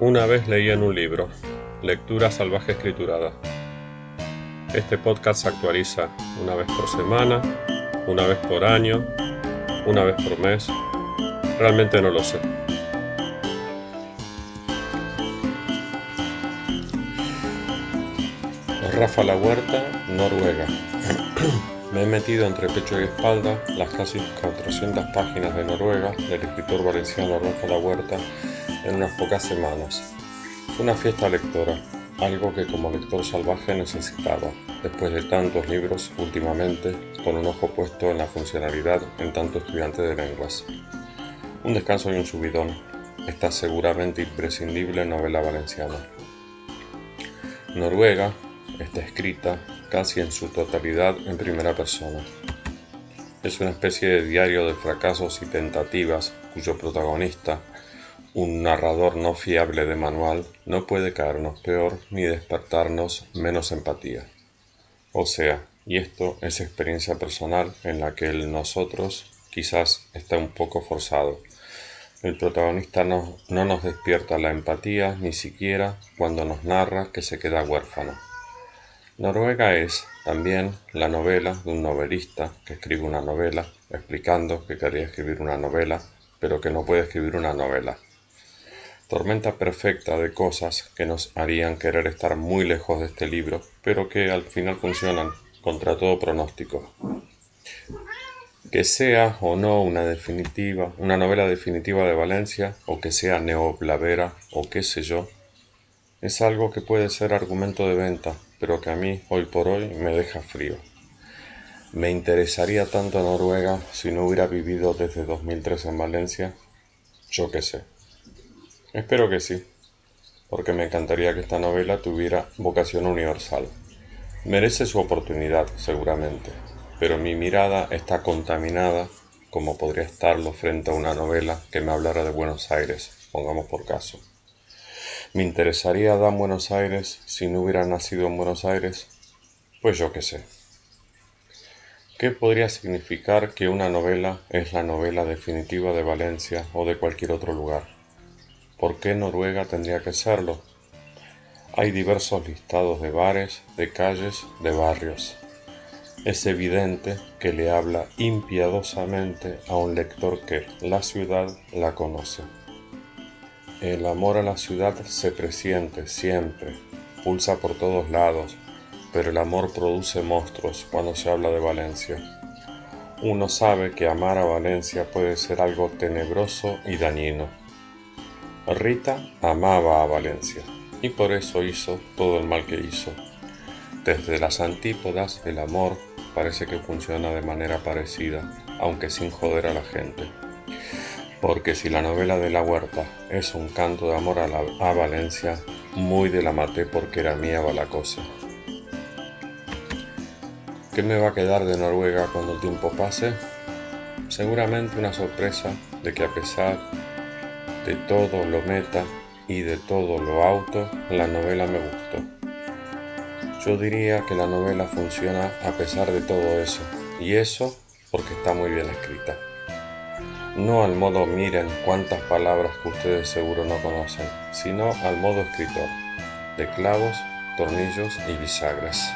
Una vez leí en un libro, Lectura Salvaje Escriturada. Este podcast se actualiza una vez por semana, una vez por año, una vez por mes. Realmente no lo sé. Rafa La Huerta, Noruega. Me he metido entre pecho y espalda las casi 400 páginas de Noruega del escritor valenciano Rafa La Huerta en unas pocas semanas. Una fiesta lectora, algo que como lector salvaje necesitaba, después de tantos libros últimamente, con un ojo puesto en la funcionalidad en tanto estudiante de lenguas. Un descanso y un subidón, esta seguramente imprescindible novela valenciana. Noruega, está escrita casi en su totalidad en primera persona. Es una especie de diario de fracasos y tentativas cuyo protagonista, un narrador no fiable de manual, no puede caernos peor ni despertarnos menos empatía. O sea, y esto es experiencia personal en la que el nosotros quizás está un poco forzado. El protagonista no, no nos despierta la empatía ni siquiera cuando nos narra que se queda huérfano. Noruega es, también, la novela de un novelista que escribe una novela, explicando que quería escribir una novela, pero que no puede escribir una novela. Tormenta perfecta de cosas que nos harían querer estar muy lejos de este libro, pero que al final funcionan contra todo pronóstico. Que sea o no una definitiva, una novela definitiva de Valencia, o que sea neoblavera, o qué sé yo, es algo que puede ser argumento de venta, pero que a mí, hoy por hoy, me deja frío. ¿Me interesaría tanto Noruega si no hubiera vivido desde 2003 en Valencia? Yo qué sé. Espero que sí, porque me encantaría que esta novela tuviera vocación universal. Merece su oportunidad, seguramente, pero mi mirada está contaminada, como podría estarlo frente a una novela que me hablara de Buenos Aires, pongamos por caso. ¿Me interesaría Dan Buenos Aires si no hubiera nacido en Buenos Aires? Pues yo qué sé. ¿Qué podría significar que una novela es la novela definitiva de Valencia o de cualquier otro lugar? ¿Por qué Noruega tendría que serlo? Hay diversos listados de bares, de calles, de barrios. Es evidente que le habla impiadosamente a un lector que la ciudad la conoce. El amor a la ciudad se presiente siempre, pulsa por todos lados, pero el amor produce monstruos cuando se habla de Valencia. Uno sabe que amar a Valencia puede ser algo tenebroso y dañino. Rita amaba a Valencia y por eso hizo todo el mal que hizo. Desde las antípodas, el amor parece que funciona de manera parecida, aunque sin joder a la gente porque si la novela de la huerta es un canto de amor a, Valencia, muy de la maté porque era mía va la cosa. ¿Qué me va a quedar de Noruega cuando el tiempo pase? Seguramente una sorpresa de que a pesar de todo lo meta y de todo lo auto, la novela me gustó. Yo diría que la novela funciona a pesar de todo eso, y eso porque está muy bien escrita no al modo miren cuántas palabras que ustedes seguro no conocen, sino al modo escritor, de clavos, tornillos y bisagras.